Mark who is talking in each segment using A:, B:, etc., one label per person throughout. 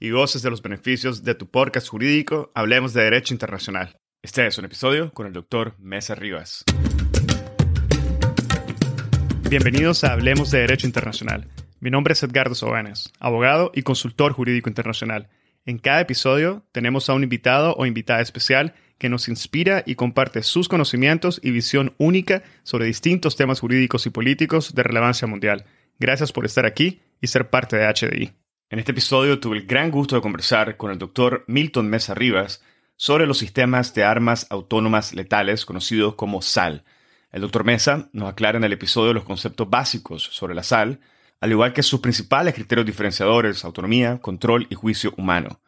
A: y goces de los beneficios de tu podcast jurídico Hablemos de Derecho Internacional. Este es un episodio con el doctor Mesa Rivas. Bienvenidos a Hablemos de Derecho Internacional. Mi nombre es Edgardo Sobanes, abogado y consultor jurídico internacional. En cada episodio tenemos a un invitado o invitada especial que nos inspira y comparte sus conocimientos y visión única sobre distintos temas jurídicos y políticos de relevancia mundial. Gracias por estar aquí y ser parte de HDI. En este episodio tuve el gran gusto de conversar con el doctor Milton Mesa Rivas sobre los sistemas de armas autónomas letales conocidos como SAL. El doctor Mesa nos aclara en el episodio los conceptos básicos sobre la SAL, al igual que sus principales criterios diferenciadores, autonomía, control y juicio humano.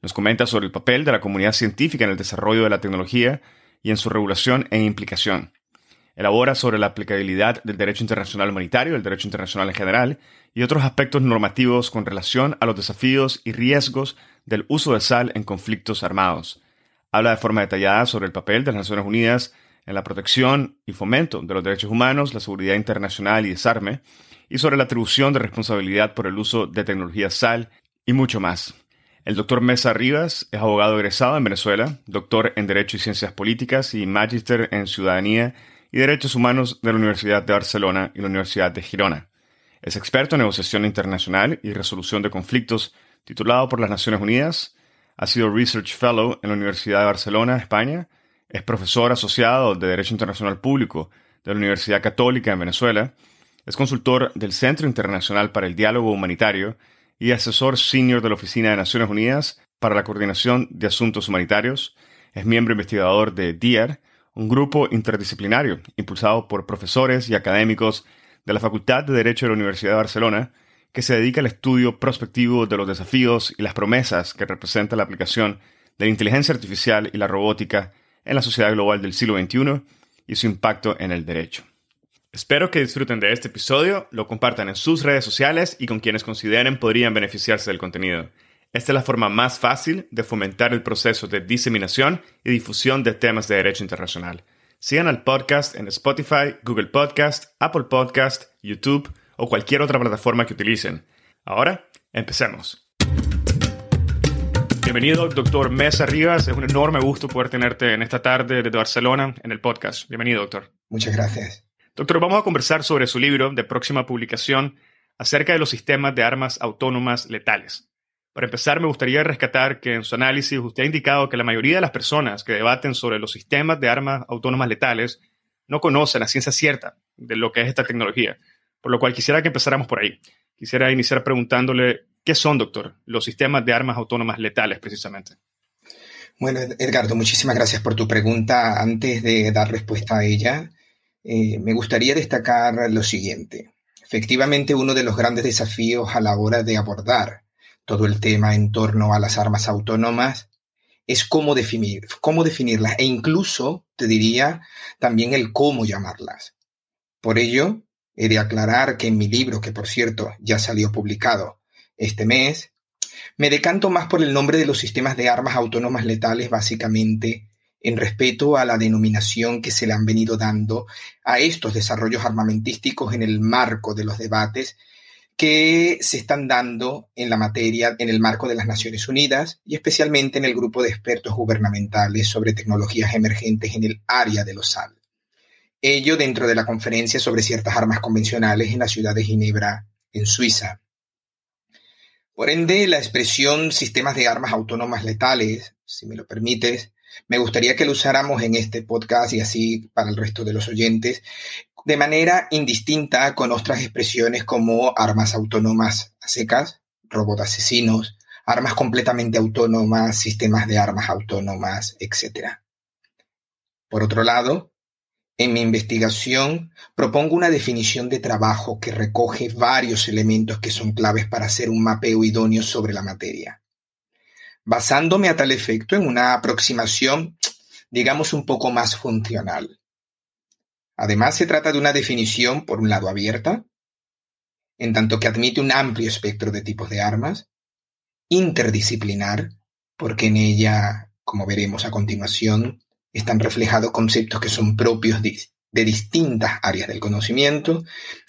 A: Nos comenta sobre el papel de la comunidad científica en el desarrollo de la tecnología y en su regulación e implicación. Elabora sobre la aplicabilidad del derecho internacional humanitario, el derecho internacional en general, y otros aspectos normativos con relación a los desafíos y riesgos del uso de sal en conflictos armados. Habla de forma detallada sobre el papel de las Naciones Unidas en la protección y fomento de los derechos humanos, la seguridad internacional y desarme, y sobre la atribución de responsabilidad por el uso de tecnología SAL y mucho más. El doctor Mesa Rivas es abogado egresado en Venezuela, doctor en Derecho y Ciencias Políticas y magíster en Ciudadanía y Derechos Humanos de la Universidad de Barcelona y la Universidad de Girona. Es experto en negociación internacional y resolución de conflictos, titulado por las Naciones Unidas. Ha sido Research Fellow en la Universidad de Barcelona, España. Es profesor asociado de Derecho Internacional Público de la Universidad Católica en Venezuela. Es consultor del Centro Internacional para el Diálogo Humanitario y asesor senior de la Oficina de Naciones Unidas para la Coordinación de Asuntos Humanitarios. Es miembro investigador de DIAR, un grupo interdisciplinario impulsado por profesores y académicos de la Facultad de Derecho de la Universidad de Barcelona, que se dedica al estudio prospectivo de los desafíos y las promesas que representa la aplicación de la inteligencia artificial y la robótica en la sociedad global del siglo XXI y su impacto en el derecho. Espero que disfruten de este episodio, lo compartan en sus redes sociales y con quienes consideren podrían beneficiarse del contenido. Esta es la forma más fácil de fomentar el proceso de diseminación y difusión de temas de derecho internacional. Sigan al podcast en Spotify, Google Podcast, Apple Podcast, YouTube o cualquier otra plataforma que utilicen. Ahora, empecemos. Bienvenido, doctor Mesa Rivas. Es un enorme gusto poder tenerte en esta tarde desde Barcelona en el podcast. Bienvenido, doctor.
B: Muchas gracias.
A: Doctor, vamos a conversar sobre su libro de próxima publicación acerca de los sistemas de armas autónomas letales. Para empezar, me gustaría rescatar que en su análisis usted ha indicado que la mayoría de las personas que debaten sobre los sistemas de armas autónomas letales no conocen la ciencia cierta de lo que es esta tecnología, por lo cual quisiera que empezáramos por ahí. Quisiera iniciar preguntándole, ¿qué son, doctor, los sistemas de armas autónomas letales precisamente?
B: Bueno, Edgardo, muchísimas gracias por tu pregunta. Antes de dar respuesta a ella, eh, me gustaría destacar lo siguiente. Efectivamente, uno de los grandes desafíos a la hora de abordar todo el tema en torno a las armas autónomas es cómo definir, cómo definirlas e incluso, te diría, también el cómo llamarlas. Por ello, he de aclarar que en mi libro, que por cierto ya salió publicado este mes, me decanto más por el nombre de los sistemas de armas autónomas letales básicamente en respeto a la denominación que se le han venido dando a estos desarrollos armamentísticos en el marco de los debates que se están dando en la materia en el marco de las Naciones Unidas y especialmente en el grupo de expertos gubernamentales sobre tecnologías emergentes en el área de los SAL. Ello dentro de la conferencia sobre ciertas armas convencionales en la ciudad de Ginebra, en Suiza. Por ende, la expresión sistemas de armas autónomas letales, si me lo permites, me gustaría que lo usáramos en este podcast y así para el resto de los oyentes, de manera indistinta con otras expresiones como armas autónomas secas, robots asesinos, armas completamente autónomas, sistemas de armas autónomas, etc. Por otro lado, en mi investigación propongo una definición de trabajo que recoge varios elementos que son claves para hacer un mapeo idóneo sobre la materia, basándome a tal efecto en una aproximación, digamos, un poco más funcional. Además, se trata de una definición, por un lado, abierta, en tanto que admite un amplio espectro de tipos de armas, interdisciplinar, porque en ella, como veremos a continuación, están reflejados conceptos que son propios de, distintas áreas del conocimiento.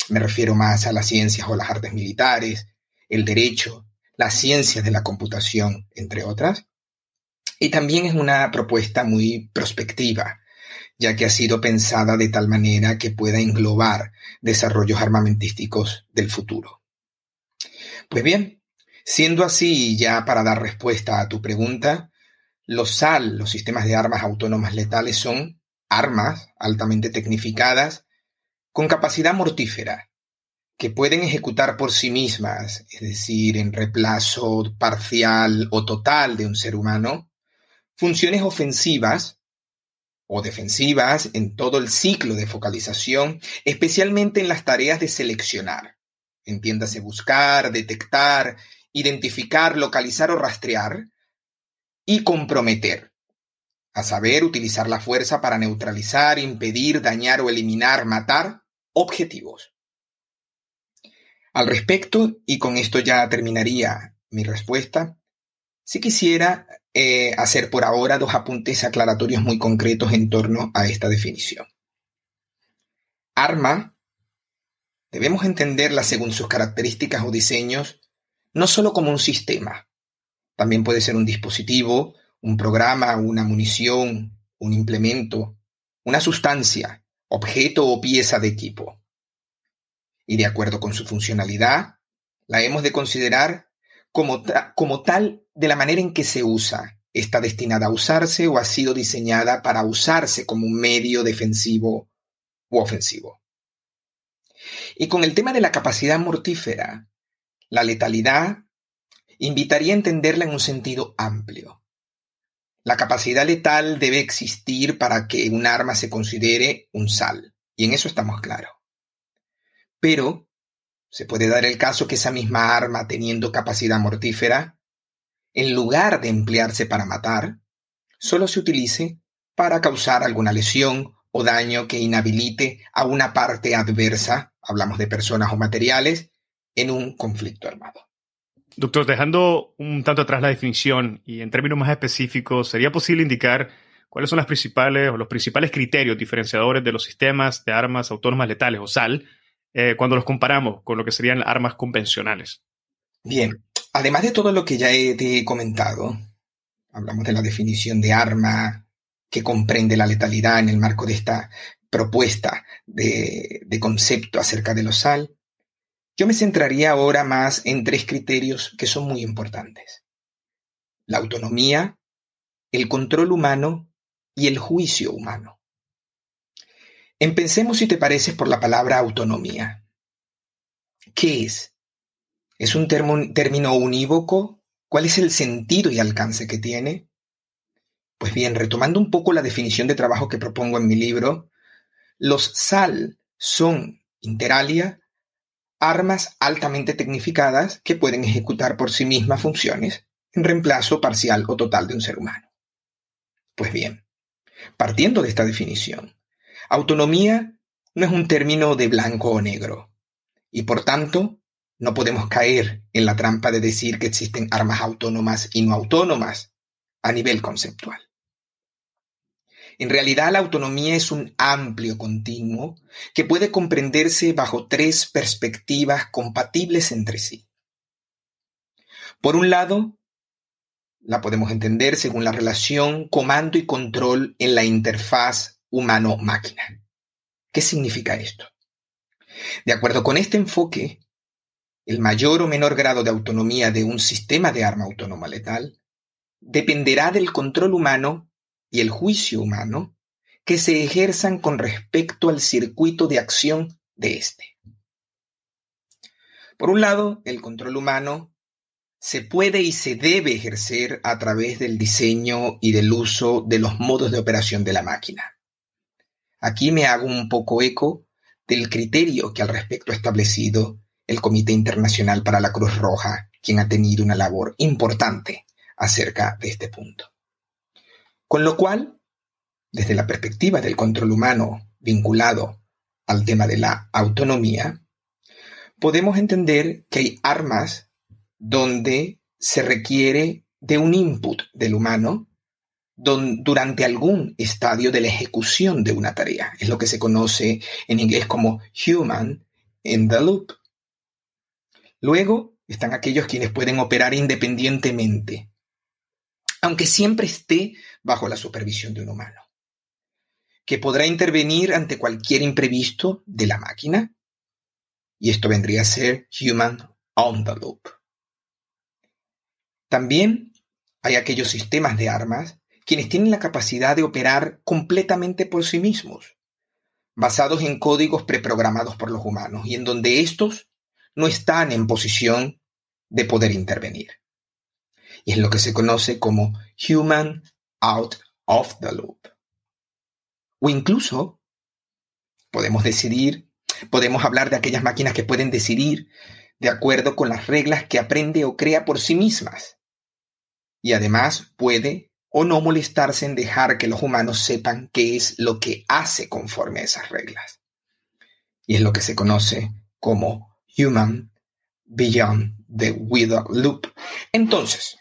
B: Me refiero más a las ciencias o las artes militares, el derecho, las ciencias de la computación, entre otras. Y también es una propuesta muy prospectiva, ya que ha sido pensada de tal manera que pueda englobar desarrollos armamentísticos del futuro. Pues bien, siendo así, ya para dar respuesta a tu pregunta, los SAL, los sistemas de armas autónomas letales, son armas altamente tecnificadas con capacidad mortífera, que pueden ejecutar por sí mismas, es decir, en reemplazo parcial o total de un ser humano, funciones ofensivas o defensivas en todo el ciclo de focalización, especialmente en las tareas de seleccionar. Entiéndase buscar, detectar, identificar, localizar o rastrear, y comprometer, a saber, utilizar la fuerza para neutralizar, impedir, dañar o eliminar, matar objetivos. Al respecto, y con esto ya terminaría mi respuesta, si quisiera eh, hacer por ahora dos apuntes aclaratorios muy concretos en torno a esta definición. Arma, debemos entenderla según sus características o diseños, no solo como un sistema, también puede ser un dispositivo, un programa, una munición, un implemento, una sustancia, objeto o pieza de equipo. Y de acuerdo con su funcionalidad, la hemos de considerar como, como tal de la manera en que se usa. Está destinada a usarse o ha sido diseñada para usarse como un medio defensivo u ofensivo. Y con el tema de la capacidad mortífera, la letalidad invitaría a entenderla en un sentido amplio. La capacidad letal debe existir para que un arma se considere un sal, y en eso estamos claros. Pero se puede dar el caso que esa misma arma, teniendo capacidad mortífera, en lugar de emplearse para matar, solo se utilice para causar alguna lesión o daño que inhabilite a una parte adversa, hablamos de personas o materiales, en un conflicto armado.
A: Doctor, dejando un tanto atrás la definición y en términos más específicos, ¿sería posible indicar cuáles son las principales o los principales criterios diferenciadores de los sistemas de armas autónomas letales o SAL eh, cuando los comparamos con lo que serían armas convencionales?
B: Bien, además de todo lo que ya he, comentado, hablamos de la definición de arma que comprende la letalidad en el marco de esta propuesta de, de concepto acerca de los SAL, yo me centraría ahora más en tres criterios que son muy importantes. La autonomía, el control humano y el juicio humano. Empecemos, si te parece, por la palabra autonomía. ¿Qué es? ¿Es un término unívoco? ¿Cuál es el sentido y alcance que tiene? Pues bien, retomando un poco la definición de trabajo que propongo en mi libro, los SAL son, inter alia, armas altamente tecnificadas que pueden ejecutar por sí mismas funciones en reemplazo parcial o total de un ser humano. Pues bien, partiendo de esta definición, autonomía no es un término de blanco o negro, y por tanto no podemos caer en la trampa de decir que existen armas autónomas y no autónomas a nivel conceptual. En realidad la autonomía es un amplio continuo que puede comprenderse bajo tres perspectivas compatibles entre sí. Por un lado, la podemos entender según la relación comando y control en la interfaz humano-máquina. ¿Qué significa esto? De acuerdo con este enfoque, el mayor o menor grado de autonomía de un sistema de arma autónoma letal dependerá del control humano y el juicio humano que se ejerzan con respecto al circuito de acción de éste. Por un lado, el control humano se puede y se debe ejercer a través del diseño y del uso de los modos de operación de la máquina. Aquí me hago un poco eco del criterio que al respecto ha establecido el Comité Internacional para la Cruz Roja, quien ha tenido una labor importante acerca de este punto. Con lo cual, desde la perspectiva del control humano vinculado al tema de la autonomía, podemos entender que hay armas donde se requiere de un input del humano durante algún estadio de la ejecución de una tarea. Es lo que se conoce en inglés como human in the loop. Luego están aquellos quienes pueden operar independientemente, aunque siempre esté bajo la supervisión de un humano, que podrá intervenir ante cualquier imprevisto de la máquina, y esto vendría a ser human on the loop. También hay aquellos sistemas de armas quienes tienen la capacidad de operar completamente por sí mismos, basados en códigos preprogramados por los humanos y en donde estos no están en posición de poder intervenir. Y es lo que se conoce como human out of the loop. O incluso podemos decidir, podemos hablar de aquellas máquinas que pueden decidir de acuerdo con las reglas que aprende o crea por sí mismas. Y además puede o no molestarse en dejar que los humanos sepan qué es lo que hace conforme a esas reglas. Y es lo que se conoce como Human Beyond the Wither Loop. Entonces,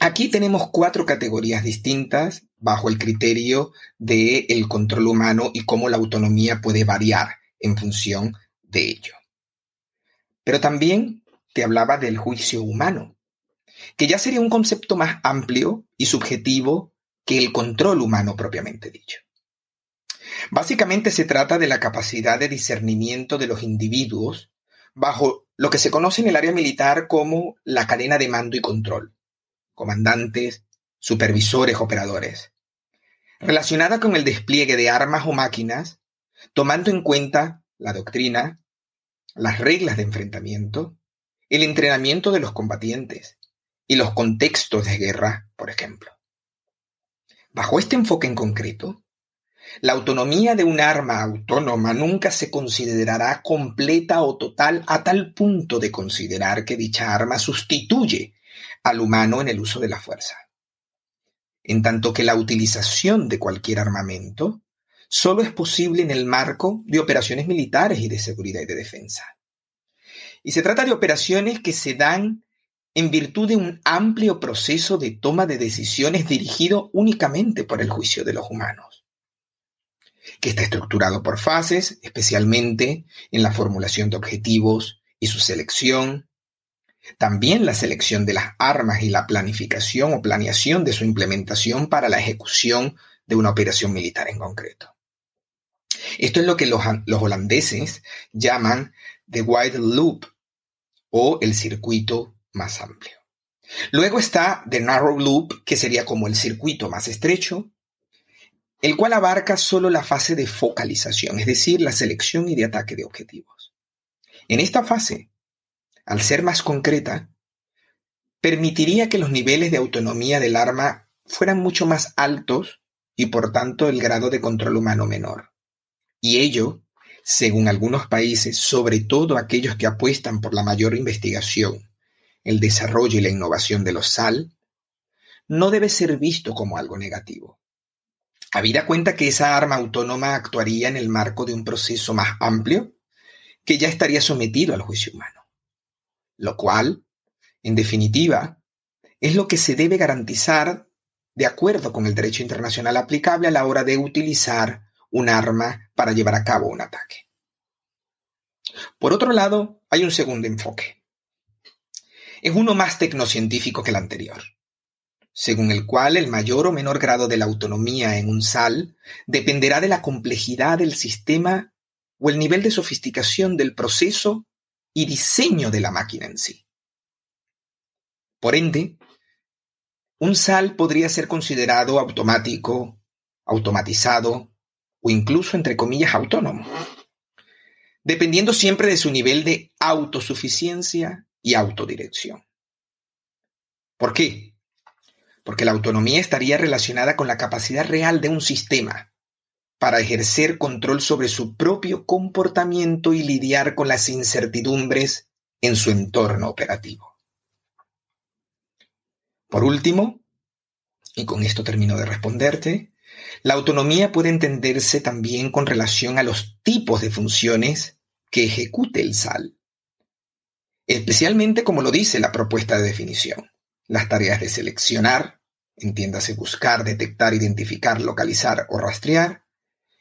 B: aquí tenemos cuatro categorías distintas bajo el criterio del el control humano y cómo la autonomía puede variar en función de ello. Pero también te hablaba del juicio humano, que ya sería un concepto más amplio y subjetivo que el control humano propiamente dicho. Básicamente se trata de la capacidad de discernimiento de los individuos bajo lo que se conoce en el área militar como la cadena de mando y control, comandantes, supervisores, operadores, relacionada con el despliegue de armas o máquinas, tomando en cuenta la doctrina, las reglas de enfrentamiento, el entrenamiento de los combatientes, y los contextos de guerra, por ejemplo. Bajo este enfoque en concreto, la autonomía de un arma autónoma nunca se considerará completa o total a tal punto de considerar que dicha arma sustituye al humano en el uso de la fuerza. En tanto que la utilización de cualquier armamento solo es posible en el marco de operaciones militares y de seguridad y de defensa. Y se trata de operaciones que se dan en virtud de un amplio proceso de toma de decisiones dirigido únicamente por el juicio de los humanos, que está estructurado por fases, especialmente en la formulación de objetivos y su selección, también la selección de las armas y la planificación o planeación de su implementación para la ejecución de una operación militar en concreto. Esto es lo que los, holandeses llaman the wide loop o el circuito más amplio. Luego está The Narrow Loop, que sería como el circuito más estrecho, el cual abarca solo la fase de focalización, es decir, la selección y de ataque de objetivos. En esta fase, al ser más concreta, permitiría que los niveles de autonomía del arma fueran mucho más altos y por tanto el grado de control humano menor. Y ello, según algunos países, sobre todo aquellos que apuestan por la mayor investigación el desarrollo y la innovación de los SAL, no debe ser visto como algo negativo. Habida cuenta que esa arma autónoma actuaría en el marco de un proceso más amplio que ya estaría sometido al juicio humano. Lo cual, en definitiva, es lo que se debe garantizar de acuerdo con el derecho internacional aplicable a la hora de utilizar un arma para llevar a cabo un ataque. Por otro lado, hay un segundo enfoque, es uno más tecnocientífico que el anterior, según el cual el mayor o menor grado de la autonomía en un SAL dependerá de la complejidad del sistema o el nivel de sofisticación del proceso y diseño de la máquina en sí. Por ende, un SAL podría ser considerado automático, automatizado o incluso, entre comillas, autónomo, dependiendo siempre de su nivel de autosuficiencia y autodirección. ¿Por qué? Porque la autonomía estaría relacionada con la capacidad real de un sistema para ejercer control sobre su propio comportamiento y lidiar con las incertidumbres en su entorno operativo. Por último, y con esto termino de responderte, la autonomía puede entenderse también con relación a los tipos de funciones que ejecute el SAL, especialmente como lo dice la propuesta de definición, las tareas de seleccionar, entiéndase buscar, detectar, identificar, localizar o rastrear,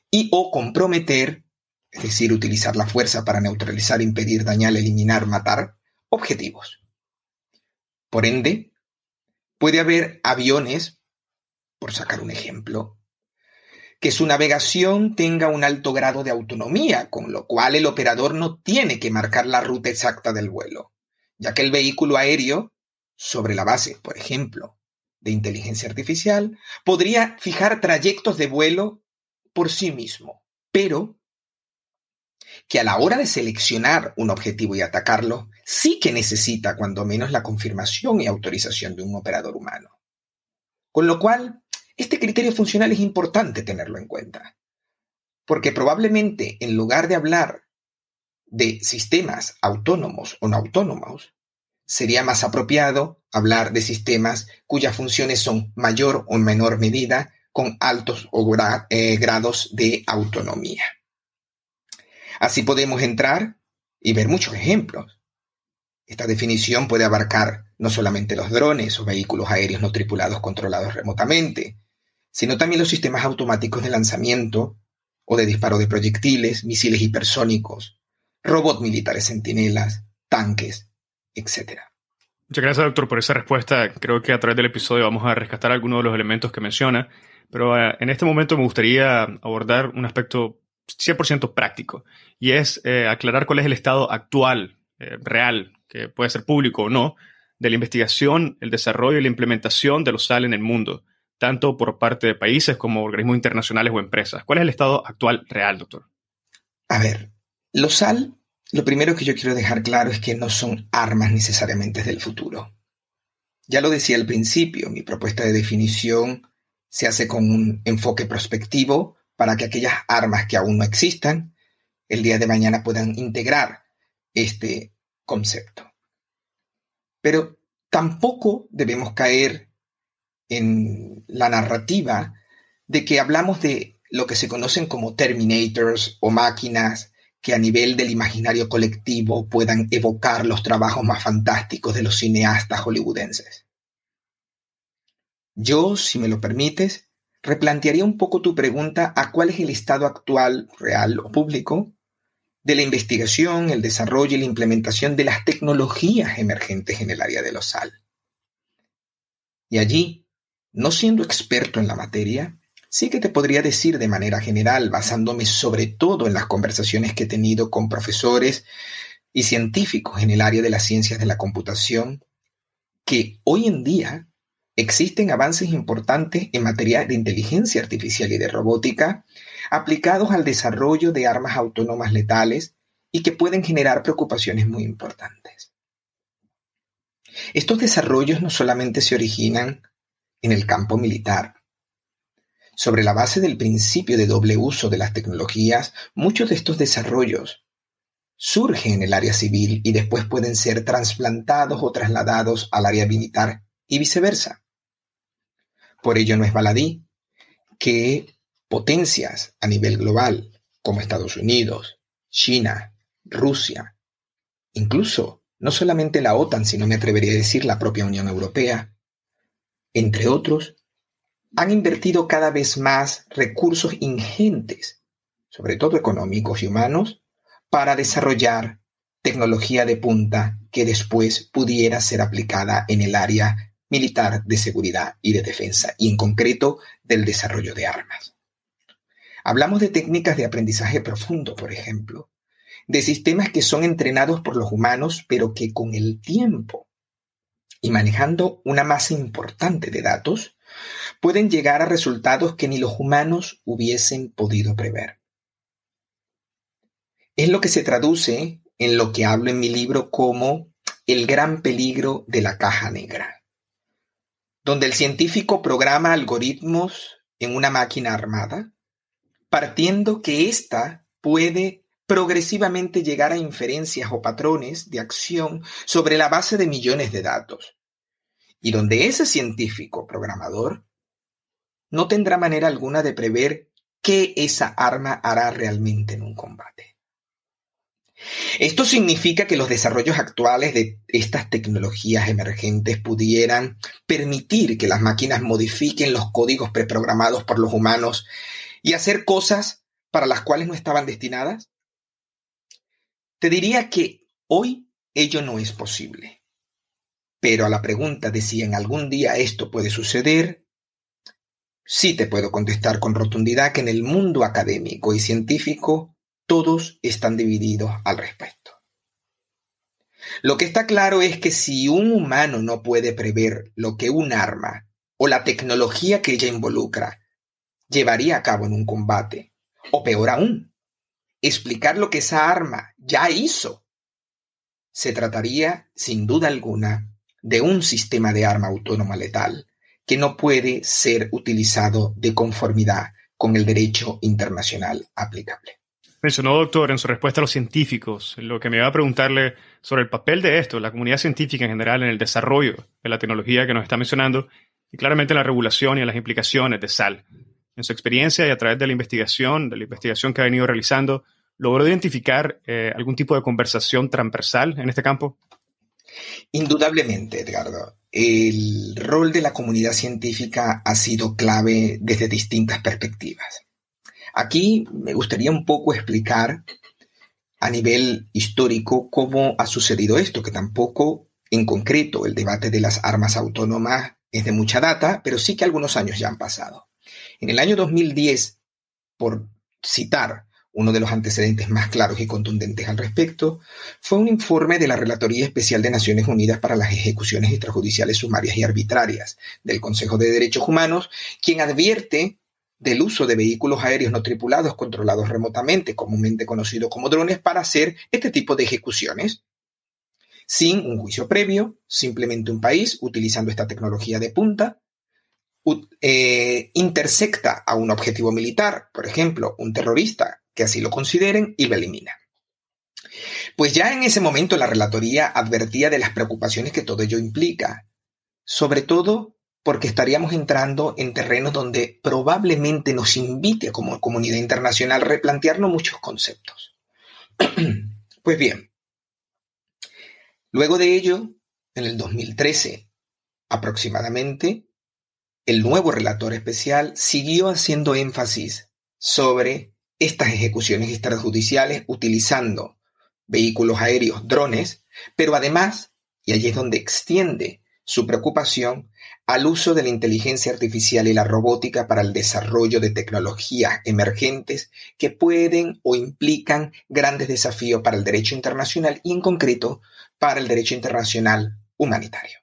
B: y o comprometer, es decir, utilizar la fuerza para neutralizar, impedir, dañar, eliminar, matar, objetivos. Por ende, puede haber aviones, por sacar un ejemplo, que su navegación tenga un alto grado de autonomía, con lo cual el operador no tiene que marcar la ruta exacta del vuelo, ya que el vehículo aéreo, sobre la base, por ejemplo, de inteligencia artificial, podría fijar trayectos de vuelo por sí mismo, pero que a la hora de seleccionar un objetivo y atacarlo, sí que necesita cuando menos la confirmación y autorización de un operador humano. Con lo cual, este criterio funcional es importante tenerlo en cuenta, porque probablemente en lugar de hablar de sistemas autónomos o no autónomos, sería más apropiado hablar de sistemas cuyas funciones son mayor o menor medida con altos eh, grados de autonomía. Así podemos entrar y ver muchos ejemplos. Esta definición puede abarcar no solamente los drones o vehículos aéreos no tripulados controlados remotamente, sino también los sistemas automáticos de lanzamiento o de disparo de proyectiles, misiles hipersónicos, robots militares centinelas, tanques, etc.
A: Muchas gracias, doctor, por esa respuesta. Creo que a través del episodio vamos a rescatar algunos de los elementos que menciona pero eh, en este momento me gustaría abordar un aspecto 100% práctico y es eh, aclarar cuál es el estado actual, eh, real, que puede ser público o no, de la investigación, el desarrollo y la implementación de los SAL en el mundo, tanto por parte de países como organismos internacionales o empresas. ¿Cuál es el estado actual real, doctor?
B: A ver, los SAL, lo primero que yo quiero dejar claro es que no son armas necesariamente del futuro. Ya lo decía al principio, mi propuesta de definición se hace con un enfoque prospectivo para que aquellas armas que aún no existan, el día de mañana puedan integrar este concepto. Pero tampoco debemos caer en la narrativa de que hablamos de lo que se conocen como terminators o máquinas que a nivel del imaginario colectivo puedan evocar los trabajos más fantásticos de los cineastas hollywoodenses. Yo, si me lo permites, replantearía un poco tu pregunta a cuál es el estado actual, real o público, de la investigación, el desarrollo y la implementación de las tecnologías emergentes en el área de los SAL. Y allí, no siendo experto en la materia, sí que te podría decir de manera general, basándome sobre todo en las conversaciones que he tenido con profesores y científicos en el área de las ciencias de la computación, que hoy en día Existen avances importantes en materia de inteligencia artificial y de robótica aplicados al desarrollo de armas autónomas letales y que pueden generar preocupaciones muy importantes. Estos desarrollos no solamente se originan en el campo militar. Sobre la base del principio de doble uso de las tecnologías, muchos de estos desarrollos surgen en el área civil y después pueden ser trasplantados o trasladados al área militar y viceversa. Por ello no es baladí que potencias a nivel global como Estados Unidos, China, Rusia, incluso no solamente la OTAN, sino me atrevería a decir la propia Unión Europea, entre otros, han invertido cada vez más recursos ingentes, sobre todo económicos y humanos, para desarrollar tecnología de punta que después pudiera ser aplicada en el área militar, de seguridad y de defensa, y en concreto del desarrollo de armas. Hablamos de técnicas de aprendizaje profundo, por ejemplo, de sistemas que son entrenados por los humanos, pero que con el tiempo y manejando una masa importante de datos, pueden llegar a resultados que ni los humanos hubiesen podido prever. Es lo que se traduce en lo que hablo en mi libro como el gran peligro de la caja negra, donde el científico programa algoritmos en una máquina armada, partiendo que ésta puede progresivamente llegar a inferencias o patrones de acción sobre la base de millones de datos, y donde ese científico programador no tendrá manera alguna de prever qué esa arma hará realmente en un combate. Esto significa que los desarrollos actuales de estas tecnologías emergentes pudieran permitir que las máquinas modifiquen los códigos preprogramados por los humanos y hacer cosas para las cuales no estaban destinadas? Te diría que hoy ello no es posible. Pero a la pregunta de si en algún día esto puede suceder, sí te puedo contestar con rotundidad que en el mundo académico y científico todos están divididos al respecto. Lo que está claro es que si un humano no puede prever lo que un arma o la tecnología que ella involucra llevaría a cabo en un combate, o peor aún, explicar lo que esa arma ya hizo, se trataría, sin duda alguna, de un sistema de arma autónoma letal que no puede ser utilizado de conformidad con el derecho internacional aplicable.
A: Mencionó, doctor, en su respuesta a los científicos, lo que me iba a preguntarle sobre el papel de esto, la comunidad científica en general, en el desarrollo de la tecnología que nos está mencionando, y claramente en la regulación y en las implicaciones de SAL. En su experiencia y a través de la investigación, de la investigación que ha venido realizando, ¿logró identificar eh, algún tipo de conversación transversal en este campo?
B: Indudablemente, Edgardo. El rol de la comunidad científica ha sido clave desde distintas perspectivas. Aquí me gustaría un poco explicar a nivel histórico cómo ha sucedido esto, que tampoco en concreto el debate de las armas autónomas es de mucha data, pero sí que algunos años ya han pasado. En el año 2010, por citar uno de los antecedentes más claros y contundentes al respecto, fue un informe de la Relatoría Especial de Naciones Unidas para las Ejecuciones Extrajudiciales Sumarias y Arbitrarias del Consejo de Derechos Humanos, quien advierte del uso de vehículos aéreos no tripulados controlados remotamente, comúnmente conocido como drones, para hacer este tipo de ejecuciones. Sin un juicio previo, simplemente un país, utilizando esta tecnología de punta, eh, intersecta a un objetivo militar, por ejemplo, un terrorista que así lo consideren, y lo elimina. Pues ya en ese momento la relatoría advertía de las preocupaciones que todo ello implica, sobre todo porque estaríamos entrando en terrenos donde probablemente nos invite como comunidad internacional replantearnos muchos conceptos. pues bien, luego de ello, en el 2013 aproximadamente, el nuevo relator especial siguió haciendo énfasis sobre estas ejecuciones extrajudiciales utilizando vehículos aéreos, drones, pero además, y allí es donde extiende su preocupación, al uso de la inteligencia artificial y la robótica para el desarrollo de tecnologías emergentes que pueden o implican grandes desafíos para el derecho internacional y en concreto para el derecho internacional humanitario.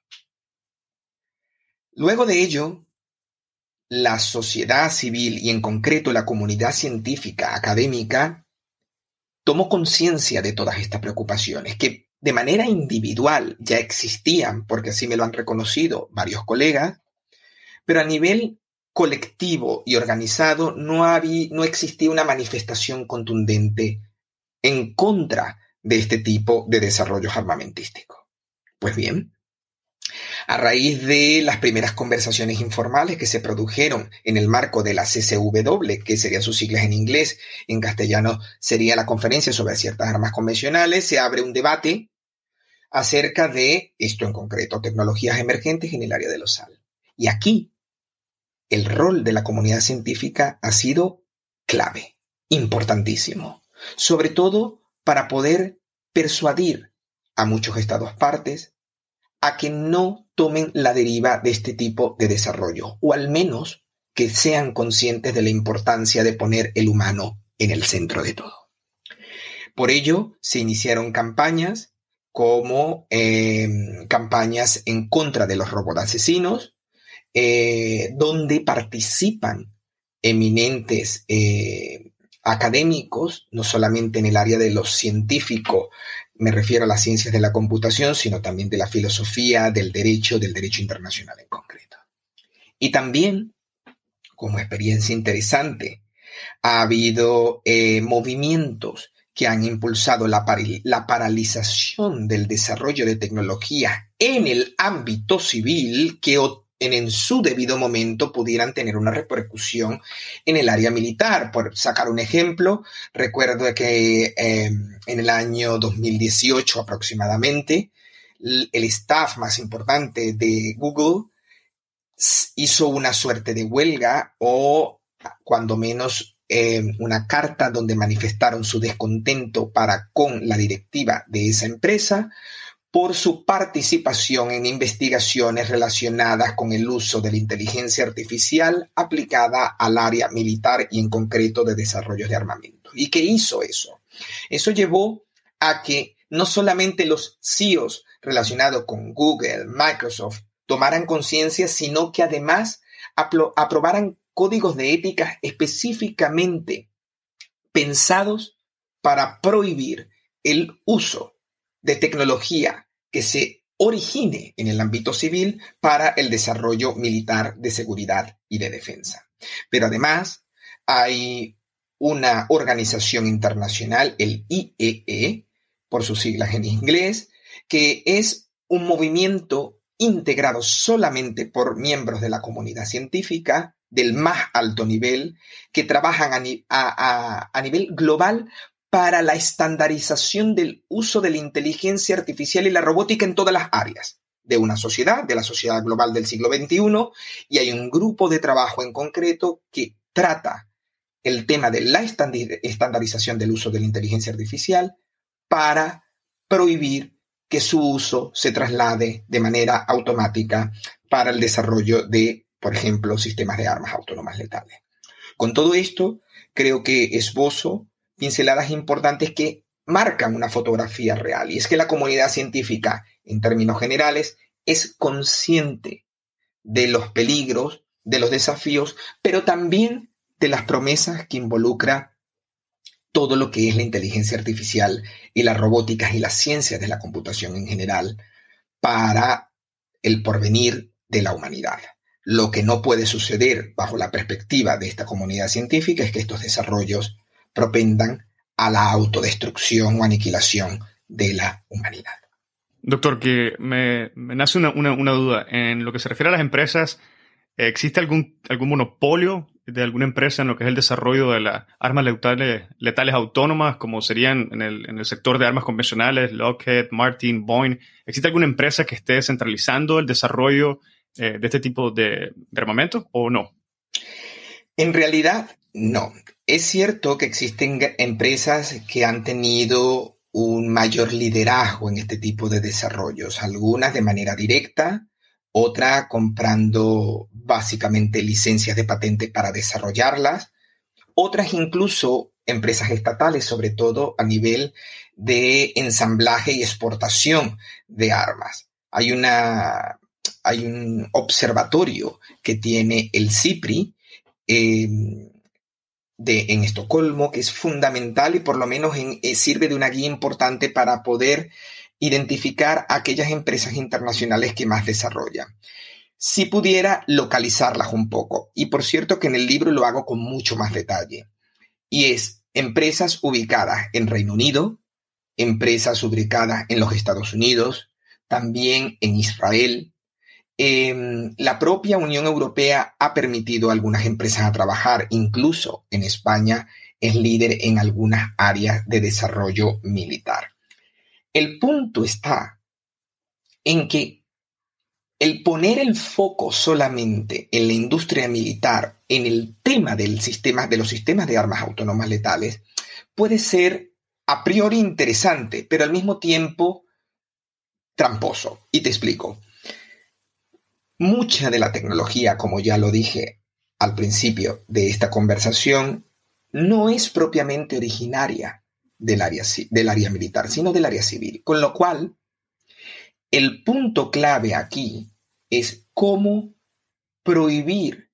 B: Luego de ello, la sociedad civil y en concreto la comunidad científica académica tomó conciencia de todas estas preocupaciones que de manera individual ya existían, porque así me lo han reconocido varios colegas, pero a nivel colectivo y organizado no, había, no existía una manifestación contundente en contra de este tipo de desarrollos armamentísticos. Pues bien, a raíz de las primeras conversaciones informales que se produjeron en el marco de la CCW, que serían sus siglas en inglés, en castellano sería la Conferencia sobre ciertas armas convencionales, se abre un debate acerca de esto en concreto, tecnologías emergentes en el área de los sal. Y aquí el rol de la comunidad científica ha sido clave, importantísimo, sobre todo para poder persuadir a muchos estados partes a que no tomen la deriva de este tipo de desarrollo, o al menos que sean conscientes de la importancia de poner el humano en el centro de todo. Por ello, se iniciaron campañas como em, campañas en contra de los robots asesinos, eh, donde participan eminentes eh, académicos, no solamente en el área de lo científico, me refiero a las ciencias de la computación, sino también de la filosofía, del derecho, del derecho internacional en concreto. Y también, como experiencia interesante, ha habido eh, movimientos que han impulsado la, la, paralización del desarrollo de tecnología en el ámbito civil que en, su debido momento pudieran tener una repercusión en el área militar. Por sacar un ejemplo, recuerdo que em, en el año 2018 aproximadamente, el staff más importante de Google hizo una suerte de huelga o cuando menos em, una carta donde manifestaron su descontento para con la directiva de esa empresa por su participación en investigaciones relacionadas con el uso de la inteligencia artificial aplicada al área militar y en concreto de desarrollo de armamento. ¿Y qué hizo eso? Eso llevó a que no solamente los CEOs relacionados con Google, Microsoft, tomaran conciencia, sino que además aprobaran códigos de ética específicamente pensados para prohibir el uso de tecnología que se origine en el ámbito civil para el desarrollo militar de seguridad y de defensa. Pero además hay una organización internacional, el IEE, e, por sus siglas en inglés, que es un movimiento integrado solamente por miembros de la comunidad científica del más alto nivel, que trabajan a, a nivel global para la estandarización del uso de la inteligencia artificial y la robótica en todas las áreas de una sociedad, de la sociedad global del siglo XXI, y hay un grupo de trabajo en concreto que trata el tema de la estandarización del uso de la inteligencia artificial para prohibir que su uso se traslade de manera automática para el desarrollo de, por ejemplo, sistemas de armas autónomas letales. Con todo esto, creo que esbozo pinceladas importantes que marcan una fotografía real. Y es que la comunidad científica, en términos generales, es consciente de los peligros, de los desafíos, pero también de las promesas que involucra todo lo que es la inteligencia artificial y la robótica y las ciencias de la computación en general para el porvenir de la humanidad. Lo que no puede suceder bajo la perspectiva de esta comunidad científica es que estos desarrollos propendan a la autodestrucción o aniquilación de la humanidad.
A: Doctor, que me, nace una, duda. En lo que se refiere a las empresas, ¿existe algún, algún monopolio de alguna empresa en lo que es el desarrollo de las armas letales, letales autónomas, como serían en el, en el, sector de armas convencionales, Lockheed, Martin, Boeing? ¿Existe alguna empresa que esté centralizando el desarrollo eh, de este tipo de, de armamento o no?
B: En realidad, no. Es cierto que existen empresas que han tenido un mayor liderazgo en este tipo de desarrollos, algunas de manera directa, otra comprando básicamente licencias de patente para desarrollarlas, otras incluso empresas estatales, sobre todo a nivel de ensamblaje y exportación de armas. Hay una hay un observatorio que tiene el CIPRI de, en Estocolmo, que es fundamental y por lo menos eh, sirve de una guía importante para poder identificar aquellas empresas internacionales que más desarrollan. Si pudiera localizarlas un poco, y por cierto que en el libro lo hago con mucho más detalle, y es empresas ubicadas en Reino Unido, empresas ubicadas en los Estados Unidos, también en Israel, Em, la propia Unión Europea ha permitido a algunas empresas a trabajar, incluso en España es líder en algunas áreas de desarrollo militar. El punto está en que el poner el foco solamente en la industria militar, en el tema del sistema, de los sistemas de armas autónomas letales, puede ser a priori interesante, pero al mismo tiempo tramposo. Y te explico. Mucha de la tecnología, como ya lo dije al principio de esta conversación, no es propiamente originaria del área, militar, sino del área civil. Con lo cual, El punto clave aquí es cómo prohibir,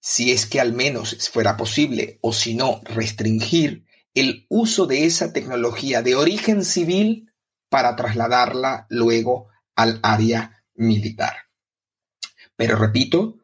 B: si es que al menos fuera posible, o si no, restringir el uso de esa tecnología de origen civil para trasladarla luego al área militar. Pero repito,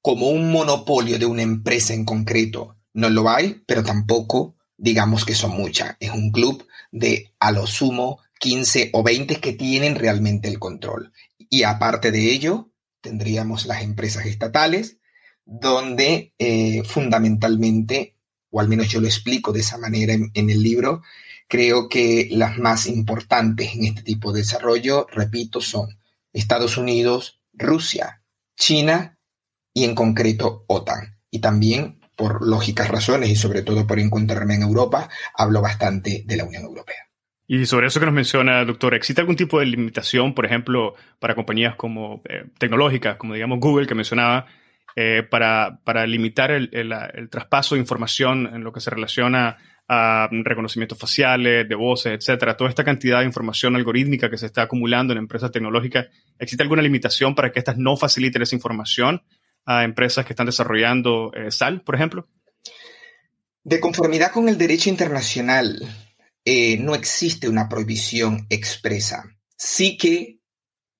B: como un monopolio de una empresa en concreto no lo hay, pero tampoco digamos que son muchas. Es un club de a lo sumo 15 o 20 que tienen realmente el control. Y aparte de ello, tendríamos las empresas estatales, donde eh, fundamentalmente, o al menos yo lo explico de esa manera en, en el libro, creo que las más importantes en este tipo de desarrollo, repito, son Estados Unidos, Rusia, China y en concreto OTAN. Y también, por lógicas razones y sobre todo por encontrarme en Europa, hablo bastante de la Unión Europea.
C: Y sobre eso que nos menciona, doctor, ¿existe algún tipo de limitación, por ejemplo, para compañías como eh, tecnológicas, como digamos Google, que mencionaba, eh, para, para, limitar el, el, traspaso de información en lo que se relaciona a reconocimientos faciales, de voces, etcétera, toda esta cantidad de información algorítmica que se está acumulando en empresas tecnológicas, ¿existe alguna limitación para que estas no faciliten esa información a empresas que están desarrollando eh, sal, por ejemplo?
B: De conformidad con el derecho internacional, eh, no existe una prohibición expresa. Sí que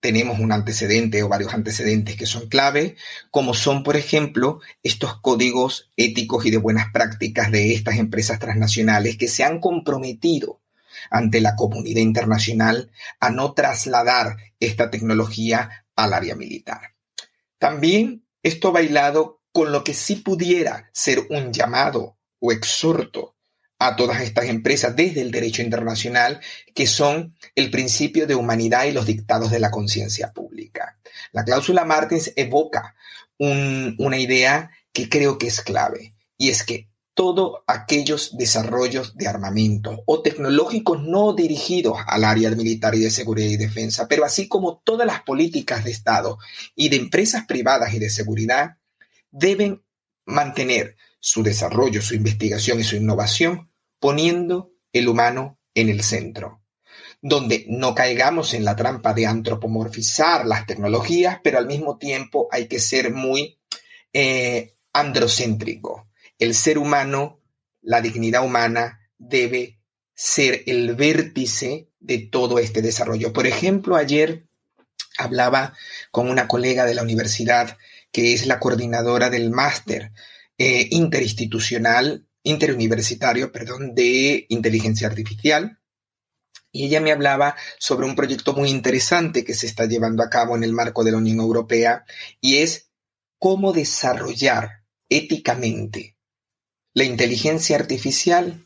B: tenemos un antecedente o varios antecedentes que son clave, como son, por ejemplo, estos códigos éticos y de buenas prácticas de estas empresas transnacionales que se han comprometido ante la comunidad internacional a no trasladar esta tecnología al área militar. También esto bailado con lo que sí pudiera ser un llamado o exhorto a todas estas empresas desde el derecho internacional, que son el principio de humanidad y los dictados de la conciencia pública. La cláusula Martins evoca una idea que creo que es clave, y es que todos aquellos desarrollos de armamento o tecnológicos no dirigidos al área militar y de seguridad y defensa, pero así como todas las políticas de Estado y de empresas privadas y de seguridad, deben mantener su desarrollo, su investigación y su innovación poniendo el humano en el centro, donde no caigamos en la trampa de antropomorfizar las tecnologías, pero al mismo tiempo hay que ser muy eh, androcéntrico. El ser humano, la dignidad humana debe ser el vértice de todo este desarrollo. Por ejemplo, ayer hablaba con una colega de la universidad que es la coordinadora del máster eh, interinstitucional interuniversitario, perdón, de inteligencia artificial. Y ella me hablaba sobre un proyecto muy interesante que se está llevando a cabo en el marco de la Unión Europea y es cómo desarrollar éticamente la inteligencia artificial,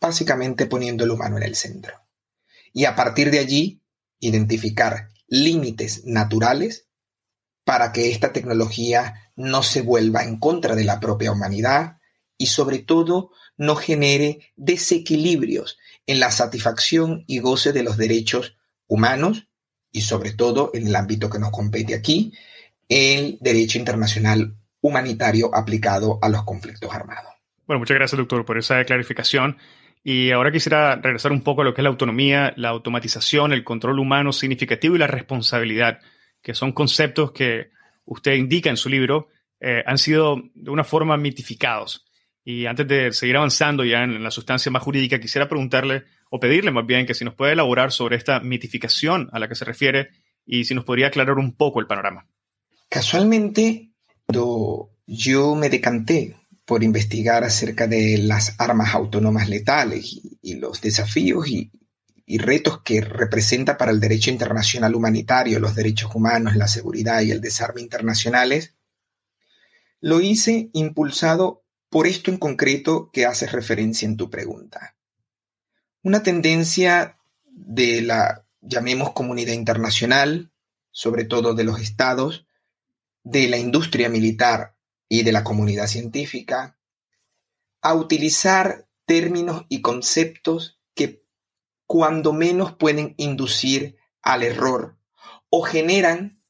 B: básicamente poniendo el humano en el centro. Y a partir de allí, identificar límites naturales para que esta tecnología no se vuelva en contra de la propia humanidad, y sobre todo no genere desequilibrios en la satisfacción y goce de los derechos humanos y sobre todo en el ámbito que nos compete aquí, el derecho internacional humanitario aplicado a los conflictos armados.
C: Bueno, muchas gracias, doctor, por esa clarificación. Y ahora quisiera regresar un poco a lo que es la autonomía, la automatización, el control humano significativo y la responsabilidad, que son conceptos que usted indica en su libro, eh, han sido de una forma mitificados. Y antes de seguir avanzando ya en la sustancia más jurídica, quisiera preguntarle o pedirle más bien que si nos puede elaborar sobre esta mitificación a la que se refiere y si nos podría aclarar un poco el panorama.
B: Casualmente, yo me decanté por investigar acerca de las armas autónomas letales y, los desafíos y, y retos que representa para el derecho internacional humanitario, los derechos humanos, la seguridad y el desarme internacionales, lo hice impulsado por esto en concreto que haces referencia en tu pregunta. Una tendencia de la, llamemos comunidad internacional, sobre todo de los estados, de la industria militar y de la comunidad científica, a utilizar términos y conceptos que cuando menos pueden inducir al error o generan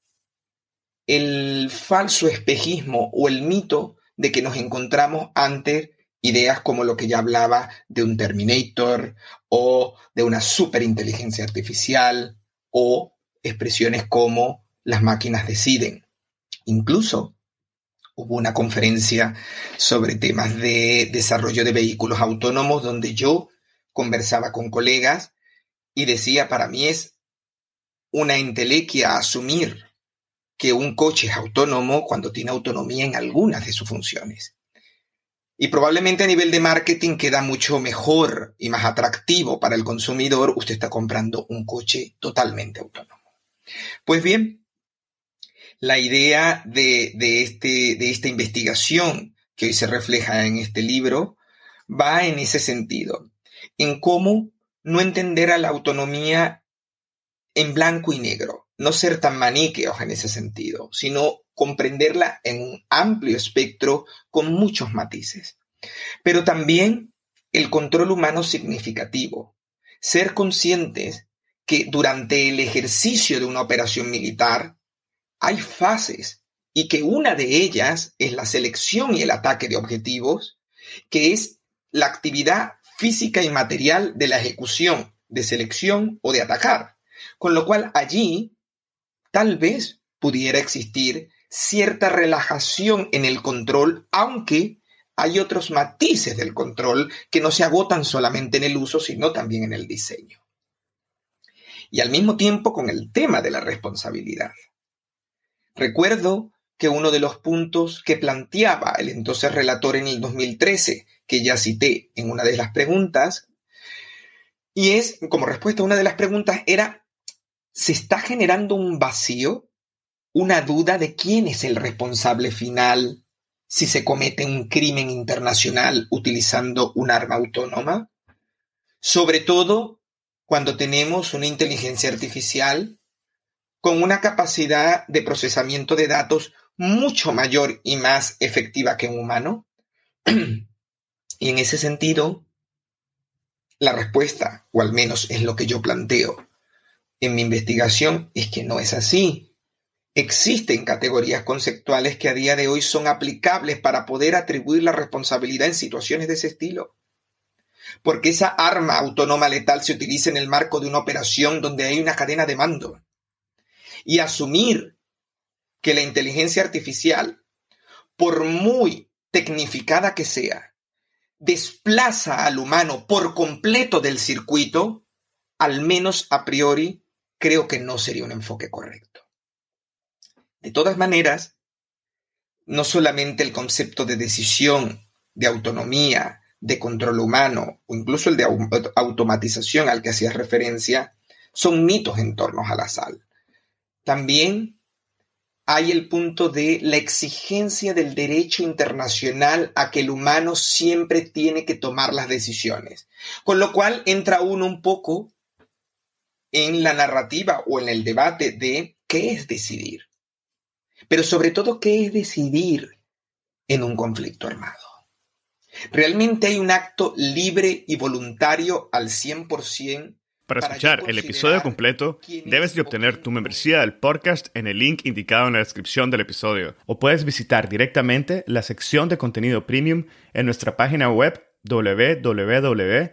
B: el falso espejismo o el mito de que nos encontramos ante ideas como lo que ya hablaba de un Terminator o de una superinteligencia artificial o expresiones como las máquinas deciden. Incluso hubo una conferencia sobre temas de desarrollo de vehículos autónomos donde yo conversaba con colegas y decía, para mí es una entelequia asumir que un coche es autónomo cuando tiene autonomía en algunas de sus funciones. Y probablemente a nivel de marketing queda mucho mejor y más atractivo para el consumidor usted está comprando un coche totalmente autónomo. Pues bien, la idea de, este, de esta investigación que hoy se refleja en este libro va en ese sentido, en cómo no entender a la autonomía en blanco y negro, no ser tan maniqueos en ese sentido, sino comprenderla en un amplio espectro con muchos matices. Pero también el control humano significativo, ser conscientes que durante el ejercicio de una operación militar hay fases y que una de ellas es la selección y el ataque de objetivos, que es la actividad física y material de la ejecución, de selección o de atacar. Con lo cual allí tal vez pudiera existir cierta relajación en el control, aunque hay otros matices del control que no se agotan solamente en el uso, sino también en el diseño. Y al mismo tiempo con el tema de la responsabilidad. Recuerdo que uno de los puntos que planteaba el entonces relator en el 2013, que ya cité en una de las preguntas, y es, como respuesta a una de las preguntas, era se está generando un vacío, una duda de quién es el responsable final si se comete un crimen internacional utilizando un arma autónoma, sobre todo cuando tenemos una inteligencia artificial con una capacidad de procesamiento de datos mucho mayor y más efectiva que un humano. y en ese sentido, la respuesta, o al menos es lo que yo planteo, en mi investigación es que no es así. Existen categorías conceptuales que a día de hoy son aplicables para poder atribuir la responsabilidad en situaciones de ese estilo. Porque esa arma autónoma letal se utiliza en el marco de una operación donde hay una cadena de mando. Y asumir que la inteligencia artificial, por muy tecnificada que sea, desplaza al humano por completo del circuito, al menos a priori creo que no sería un enfoque correcto. De todas maneras, no solamente el concepto de decisión, de autonomía, de control humano o incluso el de automatización al que hacías referencia son mitos en torno a la sal. También hay el punto de la exigencia del derecho internacional a que el humano siempre tiene que tomar las decisiones, con lo cual entra uno un poco en la narrativa o en el debate de qué es decidir. Pero sobre todo, qué es decidir en un conflicto armado. ¿Realmente hay un acto libre y voluntario al 100%?
A: Para escuchar el episodio completo, debes de obtener tu membresía del podcast en el link indicado en la descripción del episodio. O puedes visitar directamente la sección de contenido premium en nuestra página web www